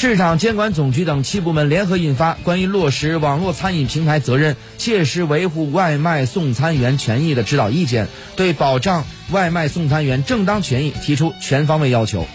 市场监管总局等七部门联合印发关于落实网络餐饮平台责任切实维护外卖送餐员权益的指导意见对保障外卖送餐员正当权益提出全方位要求。